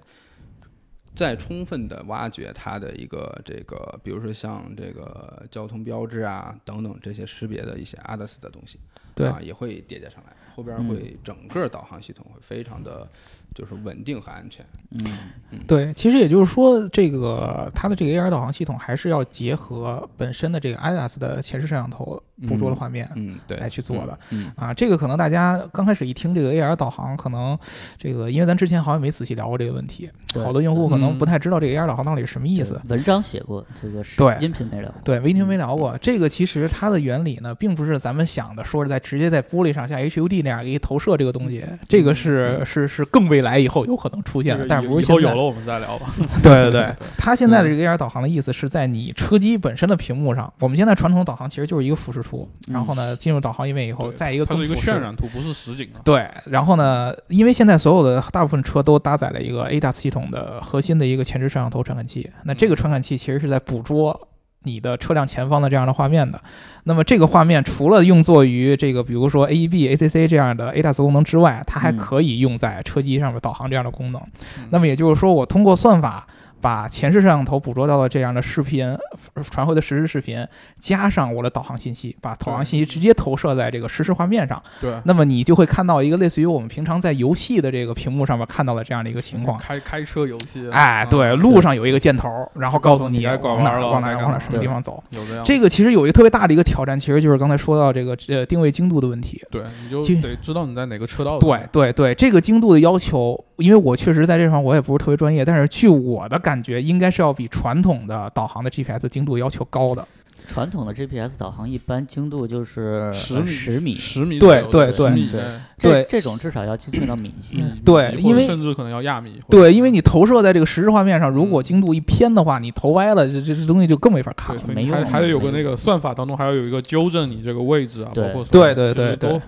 再充分的挖掘它的一个这个，比如说像这个交通标志啊等等这些识别的一些 ADAS 的东西，对。啊，也会叠加上来，后边会整个导航系统会非常的就是稳定和安全。嗯。对，其实也就是说，这个它的这个 AR 导航系统还是要结合本身的这个 ADAS 的前视摄像头捕捉的画面。嗯，对，来去做的。嗯，啊，这个可能大家刚开始一听这个 AR 导航，可能这个因为咱之前好像没仔细聊过这个问题，对。好多用户可能嗯不太知道这个 AR 导航到底是什么意思。文章写过，这个是对音频没聊过。对，微听没聊过。这个其实它的原理呢，并不是咱们想的，说是在直接在玻璃上像 HUD 那样给你投射这个东西，这个是是是更未来以后有可能出现的，但是不是现在以后有了。我们再聊吧。[laughs] 对对对，它现在的这个 AR 导航的意思是在你车机本身的屏幕上。我们现在传统导航其实就是一个俯视图，然后呢进入导航页面以后，对再一个它是一个渲染图，不是实景啊。对，然后呢，因为现在所有的大部分车都搭载了一个 ADAS 系统的核心的一个前置摄像头传感器，那这个传感器其实是在捕捉你的车辆前方的这样的画面的。那么这个画面除了用作于这个比如说 AEB、ACC 这样的 ADAS 功能之外，它还嗯可以用在车机上面导航这样的功能。嗯那么也就是说，我通过算法。把前视摄像头捕捉到的这样的视频呃传回的实时视频，加上我的导航信息，把导航信息直接投射在这个实时画面上，对，那么你就会看到一个类似于我们平常在游戏的这个屏幕上面看到的这样的一个情况。开开车游戏，哎，啊对，路上有一个箭头，然后告诉你往哪儿往哪儿往哪儿什么地方走。有这样。这个其实有一个特别大的一个挑战，其实就是刚才说到这个呃定位精度的问题。对，你就得知道你在哪个车道。对，对对，这个精度的要求因为我确实在这方我也不是特别专业，但是据我的感觉，应该是要比传统的导航的 GPS 精度要求高的。传统的 GPS 导航一般精度就是十米呃十米，十米对左右对对十米以内这这种至少要精确到米级。对因为甚至可能要亚米。对，因为你投射在这个实时画面上，如果嗯精度一偏的话，你投歪了，这这这东西就更没法看，了。没用还还得有个那个算法当中还要有一个纠正你这个位置啊，包括什么对对对对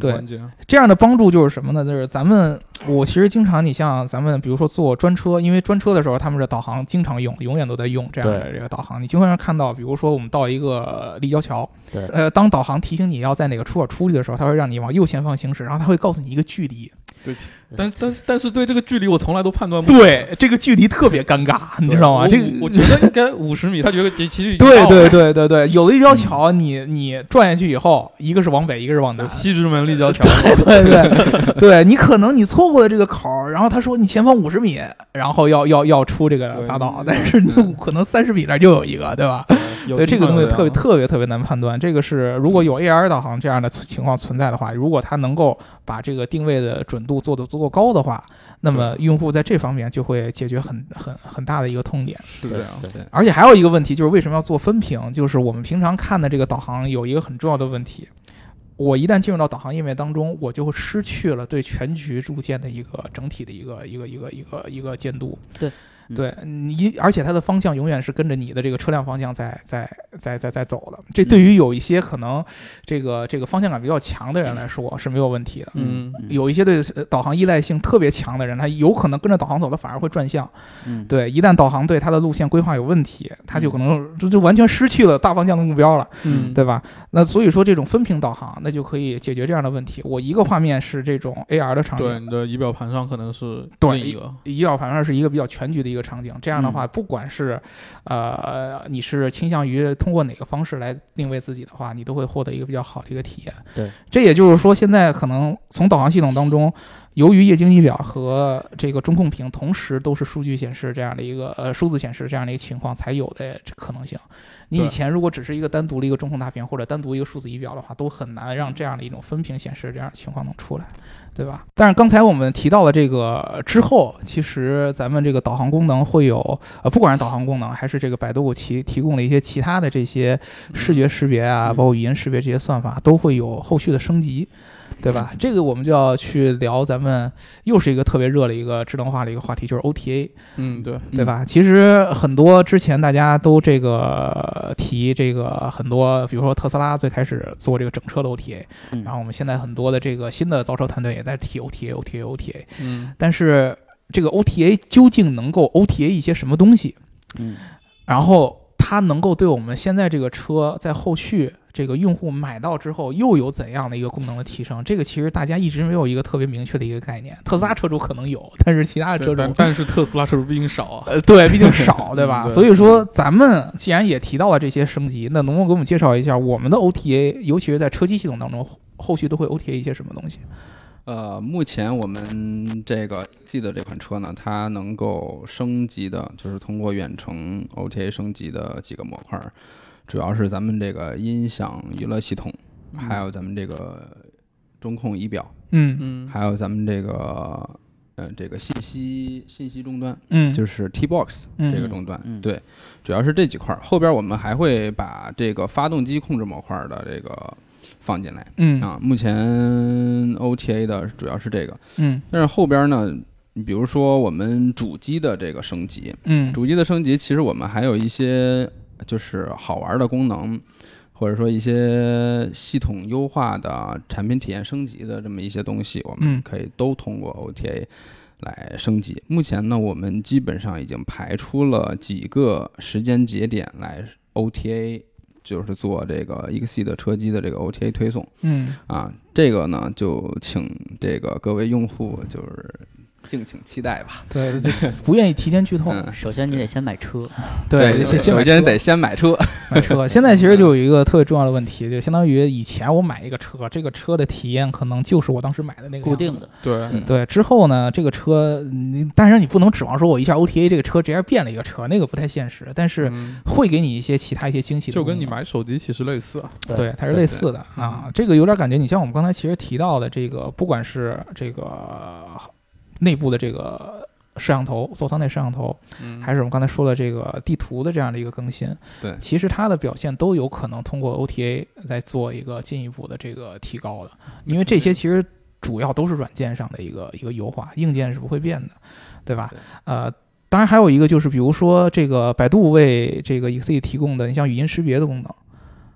很对关键。这样的帮助就是什么呢？就是咱们，我其实经常，你像咱们，比如说坐专车，因为专车的时候，他们这导航经常用，永远都在用这样的这个导航。你经常看到，比如说我们到一个立交桥，对呃，当导航提醒你要在哪个出口出去的时候，它会让你往右前方行驶，然后它会告诉你一个距离。但但但是对这个距离我从来都判断不。对，这个距离特别尴尬，你知道吗？这个我觉得应该五十米，他觉得其其实对对对对对，有的一条桥，你你转下去以后，一个是往北，一个是往南。西直门立交桥，[laughs] 对对对，你可能你错过了这个口儿，然后他说你前方五十米，然后要要要出这个匝道，嗯但是可能三十米那儿就有一个，对吧？有对这个东西特别特别特别难判断。这个是如果有 AR 导航这样的情况存在的话，如果它能够把这个定位的准度做得足够高的话，那么用户在这方面就会解决很很很大的一个痛点。对是这样。对对，而且还有一个问题就是为什么要做分屏？就是我们平常看的这个导航有一个很重要的问题，我一旦进入到导航页面当中，我就会失去了对全局路线的一个整体的一个一个一个一个一个监督。对嗯对你，而且它的方向永远是跟着你的这个车辆方向在在在在在走的。这对于有一些可能这个这个方向感比较强的人来说是没有问题的。嗯有一些对呃导航依赖性特别强的人，他有可能跟着导航走，他反而会转向。嗯对，一旦导航对他的路线规划有问题，他就可能就就完全失去了大方向的目标了，嗯，对吧？那所以说这种分屏导航，那就可以解决这样的问题。我一个画面是这种 AR 的场景对，景，你的仪表盘上可能是对一个，仪表盘上是一个比较全局的一个场景。这样的话，不管是呃你是倾向于通过哪个方式来定位自己的话，你都会获得一个比较好的一个体验。对，这也就是说，现在可能从导航系统当中。由于液晶仪表和这个中控屏同时都是数据显示这样的一个呃数字显示这样的一个情况才有的可能性。你以前如果只是一个单独的一个中控大屏或者单独一个数字仪表的话，都很难让这样的一种分屏显示这样的情况能出来，对吧？但是刚才我们提到了这个之后，其实咱们这个导航功能会有呃，不管是导航功能还是这个百度提提供了一些其他的这些视觉识别啊，嗯包括语音识别这些算法，都会有后续的升级。对吧？这个我们就要去聊，咱们又是一个特别热的一个智能化的一个话题，就是 OTA，嗯，对，对吧？其实很多之前大家都这个提这个很多，比如说特斯拉最开始做这个整车的 OTA，嗯然后我们现在很多的这个新的造车团队也在提 OTA，OTA，OTA，嗯，但是这个 OTA 究竟能够 OTA 一些什么东西？嗯然后它能够对我们现在这个车在后续这个用户买到之后又有怎样的一个功能的提升？这个其实大家一直没有一个特别明确的一个概念。特斯拉车主可能有，但是其他的车主但但是特斯拉车主毕竟少啊，呃，对，毕竟少，[laughs] 对吧？所以说，咱们既然也提到了这些升级，那能不能给我们介绍一下我们的 OTA，尤其是在车机系统当中，后后续都会 OTA 一些什么东西？呃，目前我们这个记得这款车呢，它能够升级的，就是通过远程 OTA 升级的几个模块儿，主要是咱们这个音响娱乐系统，还有咱们这个中控仪表，嗯。嗯，还有咱们这个呃这个信息信息终端，嗯，就是 T-box 嗯。这个终端，嗯。对，主要是这几块儿。后边我们还会把这个发动机控制模块儿的这个放进来嗯。啊。目前 OTA 的主要是这个，嗯。但是后边呢，你比如说我们主机的这个升级，嗯。主机的升级，其实我们还有一些就是好玩的功能，或者说一些系统优化的产品体验升级的这么一些东西，我们嗯可以都通过 OTA 来升级。目前呢，我们基本上已经排出了几个时间节点来 OTA。就是做这个 EXE 的车机的这个 OTA 推送嗯，啊，这个呢就请这个各位用户就是敬请期待吧。对，就不愿意提前剧透。嗯，首先你得先买车，对，首先得先买车。买车。[laughs] 现在其实就有一个特别重要的问题，就相当于以前我买一个车，这个车的体验可能就是我当时买的那个固定的，对，嗯对，之后呢，这个车，你但是你不能指望说我一下 OTA 这个车直接变了一个车，那个不太现实，但是嗯会给你一些其他一些惊喜的。就跟你买手机其实类似啊，对，它是类似的啊。这个有点感觉，你像我们刚才其实提到的这个，不管是这个内部的这个摄像头，座舱内摄像头，嗯还是我们刚才说的这个地图的这样的一个更新，对其实它的表现都有可能通过 OTA 来做一个进一步的这个提高的，因为这些其实主要都是软件上的一个一个优化，硬件是不会变的，对吧？对呃，当然还有一个就是，比如说这个百度为这个 Exceed 提供的，你像语音识别的功能。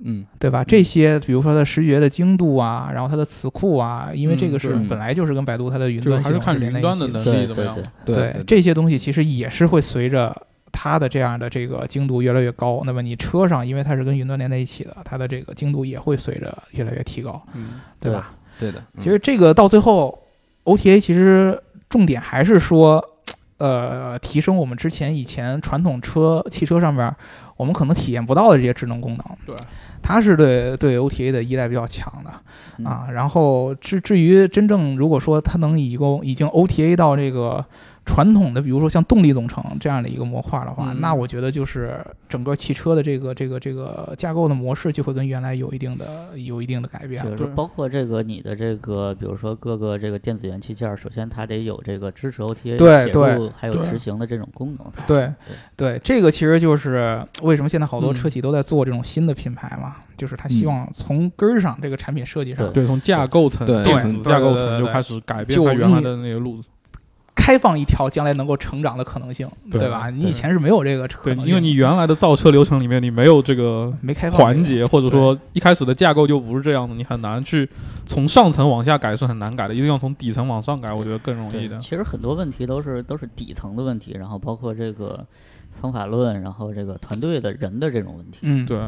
嗯对吧？这些比如说它的识别的精度啊，然后它的词库啊，因为这个是本来就是跟百度它的云端系统还是看云端的能对力怎么样对。这些东西其实也是会随着它的这样的这个精度越来越高，那么你车上因为它是跟云端连在一起的，它的这个精度也会随着越来越提高，嗯，对吧？对的，嗯其实这个到最后，OTA 其实重点还是说，呃，提升我们之前以前传统车汽车上面我们可能体验不到的这些智能功能。对，它是对对 OTA 的依赖比较强的嗯啊。然后至至于真正如果说它能已经已经 OTA 到这个传统的，比如说像动力总成这样的一个模块的话，嗯。那我觉得就是整个汽车的这个这个这个架构的模式就会跟原来有一定的有一定的改变了。就是包括这个你的这个，比如说各个这个电子元器件，首先它得有这个支持 OTA 写对对入还有执行的这种功能。对对，这个其实就是为什么现在好多嗯。车企都在做这种新的品牌嘛，就是他希望从根儿上这个产品设计上对。对，从架构层、对。电子架构层就开始改变原来的那个路子。开放一条将来能够成长的可能性，对吧？你以前是没有这个可对，因为你原来的造车流程里面你没有这个没开放环节，或者说一开始的架构就不是这样的，你很难去从上层往下改是很难改的，一定要从底层往上改，我觉得更容易的。其实很多问题都是都是底层的问题，然后包括这个方法论，然后这个团队的人的这种问题。嗯，对，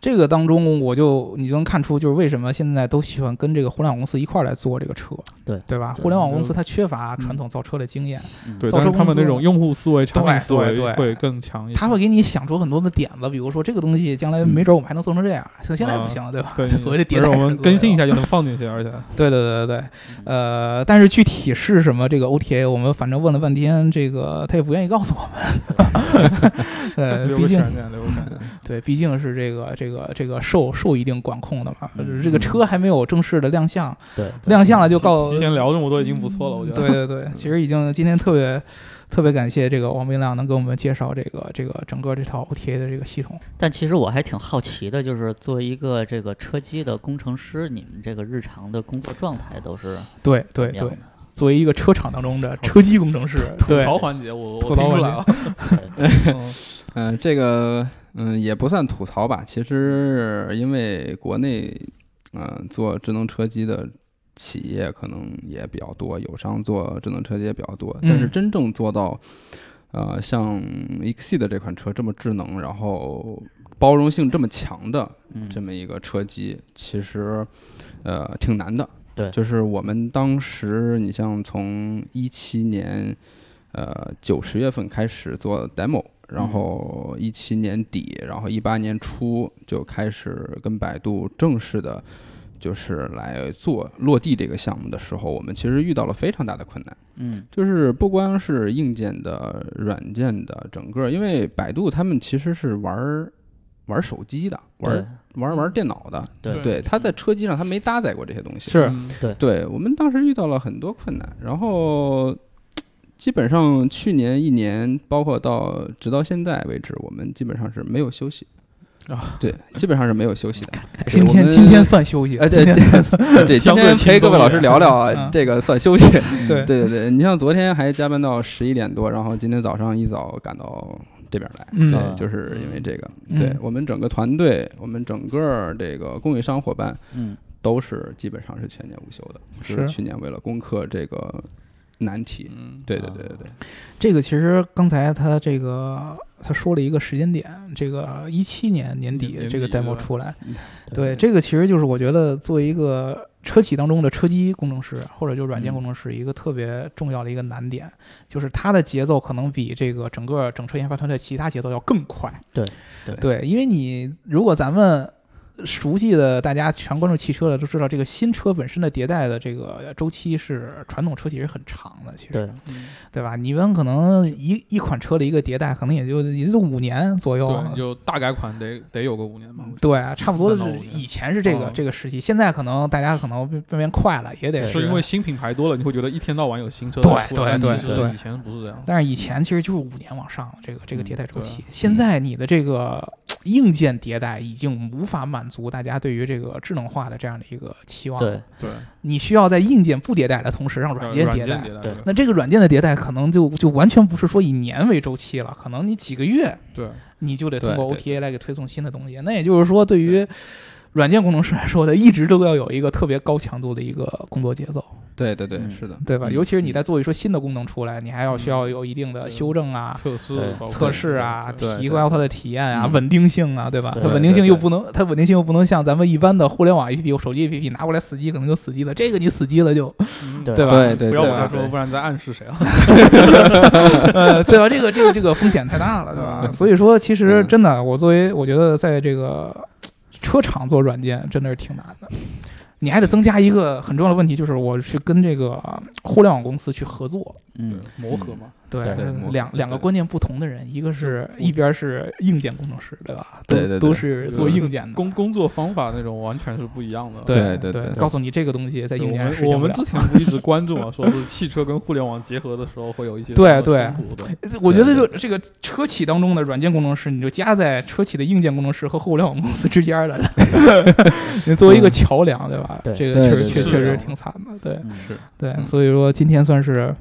这个当中我就你就能看出，就是为什么现在都喜欢跟这个互联网公司一块儿来做这个车，对。对吧？互联网公司它缺乏传统造车的经验，嗯。对，造车他们那种用户思维、产品思维对。对会更强一些。他会给你想出很多的点子，比如说这个东西将来没准我们还能做成这样，像现在不行，对吧？对，[laughs] 所谓的迭代我们更新一下就能放进去，而且。对对对对对，呃，但是具体是什么这个 OTA，我们反正问了半天，这个他也不愿意告诉我们。[laughs] 呃，留毕竟。[laughs] 对，毕竟是这个这个这个受受一定管控的嘛，嗯这个车还没有正式的亮相，对，亮相了就告提前聊这么多已经不错了，我觉得。对对对，其实已经今天特别特别感谢这个王明亮能给我们介绍这个这个整个这套 OTA 的这个系统。但其实我还挺好奇的，就是作为一个这个车机的工程师，你们这个日常的工作状态都是对对对？作为一个车厂当中的车机工程师，吐槽环节，我我吐槽环听出来了。对嗯 [laughs] 嗯，这个嗯也不算吐槽吧，其实因为国内嗯做智能车机的企业可能也比较多，友商做智能车机也比较多，但是嗯真正做到呃像 Exceed 这款车这么智能，然后包容性这么强的嗯，这么一个车机，其实呃挺难的。对就是我们当时，你像从一七年呃九十月份开始做 demo，然后一七年底，然后一八年初就开始跟百度正式的。就是来做落地这个项目的时候，我们其实遇到了非常大的困难。嗯就是不光是硬件的、软件的，整个因为百度他们其实是玩儿玩手机的，玩儿玩儿玩儿电脑的，对。对，他在车机上他没搭载过这些东西。是。嗯对。我们当时遇到了很多困难，然后基本上去年一年，包括到直到现在为止，我们基本上是没有休息。啊，对，基本上是没有休息的。[laughs] 今我们天今天算休息，哎，对今对天对，今天 [laughs] 陪各位老师聊聊啊。嗯，这个算休息。对。对对对，你像昨天还加班到十一点多，然后今天早上一早赶到这边来，嗯。对，就是因为这个，嗯。对我们整个团队，我们整个这个供应商伙伴嗯。都是基本上是全年无休的，是去年为了攻克这个难题。嗯，对对对对对，这个其实刚才他这个他说了一个时间点，这个一七年年底这个 demo 出来，对，这个其实就是我觉得作为一个车企当中的车机工程师或者就软件嗯工程师，一个特别重要的一个难点，就是它的节奏可能比这个整个整车研发团队其他节奏要更快。对对对，因为你如果咱们熟悉的，大家常关注汽车的都知道，这个新车本身的迭代的这个周期是传统车企是很长的，其实。对，嗯对吧？你们可能一一款车的一个迭代，可能也就也就五年左右对，，就大改款得得有个五年吧。对，差不多是以前是这个嗯。这个时期，现在可能大家可能变变快了，也得得是。因为新品牌多了，你会觉得一天到晚有新车出来对但其实对对。以前不是这样。但是以前其实就是五年往上这个这个迭代周对。期，现在你的这个硬件迭代已经无法满足大家对于这个智能化的这样的一个期望。对，对，你需要在硬件不迭代的同时让软件迭代。迭代，对那这个软件的迭代可能就就完全不是说以年为周期了，可能你几个月对，你就得通过 OTA 来给推送新的东西。那也就是说，对于软件工程师来说，的一直都要有一个特别高强度的一个工作节奏，对对对，嗯是的，对吧？嗯尤其是你在做一说新的功能出来，你还要需要有一定的修正啊、测试啊，提高它的体验啊、嗯稳定性啊，对吧？它稳定性又不能，它稳定性又不能像咱们一般的互联网 APP、手机 APP 拿过来死机可能就死机了，这个你死机了就，嗯 [laughs] 对对吧？对对对不要往下说，不然你在暗示谁啊？呃，对吧？这个这个这个风险太大了，对吧？所以说，其实嗯真的，我作为我觉得在这个车厂做软件真的是挺难的。你还得增加一个很重要的问题，就是我去跟这个互联网公司去合作，嗯，磨合嘛，对两两个观念不同的人，一个是一边是硬件工程师，对吧？对对对都是做硬件的。工工作方法那种完全是不一样的。对对对对告诉你这个东西在硬件上我们之。前不一直关注嘛，说是汽车跟互联网结合的时候会有一些对对冲突对我觉得就这个车企当中的软件工程师，你就夹在车企的硬件工程师和互联网公司之间的，[laughs] 你作为一个桥梁，对吧？对这个确实确确实挺惨的，对嗯是对，嗯所以说今天算是。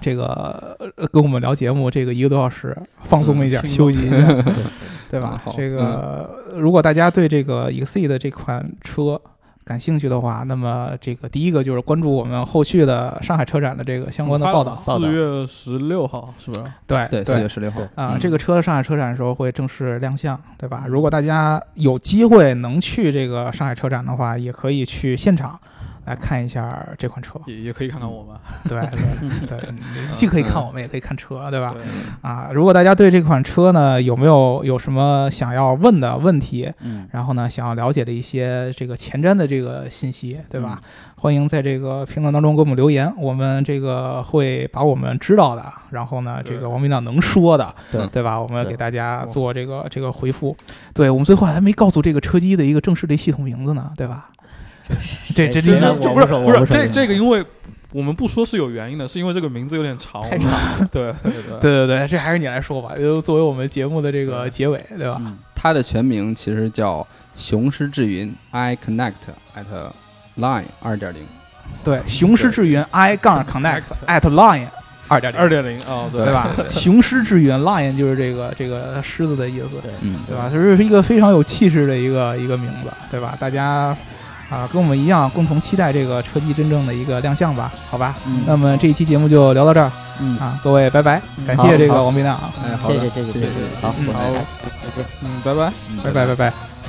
这个呃跟我们聊节目，这个一个多小时，放松一点，嗯休息一下，[laughs] 对吧这个如果大家对这个 Exceed 的这款车感兴趣的话，那么这个第一个就是关注我们后续的上海车展的这个相关的报道。四月十六号是不是？对对，四月十六号啊、嗯这个车上海车展的时候会正式亮相，对吧？如果大家有机会能去这个上海车展的话，也可以去现场来看一下这款车。也也可以看看我们，对对 [laughs] 对，既可以看我们，也可以看车，对吧？啊，如果大家对这款车呢有没有有什么想要问的问题，嗯，然后呢想要了解的一些这个前瞻的这个信息，对吧？欢迎在这个评论当中给我们留言，我们这个会把我们知道的，然后呢这个王明亮能说的，对对吧？我们给大家做这个这个回复。对我们最后还没告诉这个车机的一个正式的系统名字呢，对吧？[laughs] 这这这我不是不是这这个，因为我们不说是有原因的，是因为这个名字有点长，太长 [laughs] 了，对对对对对对，这还是你来说吧，就作为我们节目的这个结尾，对吧？嗯，它的全名其实叫雄狮智云 i connect at line 二点零，对，雄狮智云 i 杠 connect at line 二点零，二点零啊，对对吧？[laughs] 雄狮智云 line 就是这个这个狮子的意思，对吧？就是一个非常有气势的一个一个名字，对吧？大家啊，跟我们一样，共同期待这个车机真正的一个亮相吧，好吧？嗯。那么这一期节目就聊到这儿嗯，啊，各位拜拜，感谢这个王斌亮啊，哎，好的。谢谢谢谢谢谢谢好，嗯好嗯，拜拜。嗯拜拜。拜拜。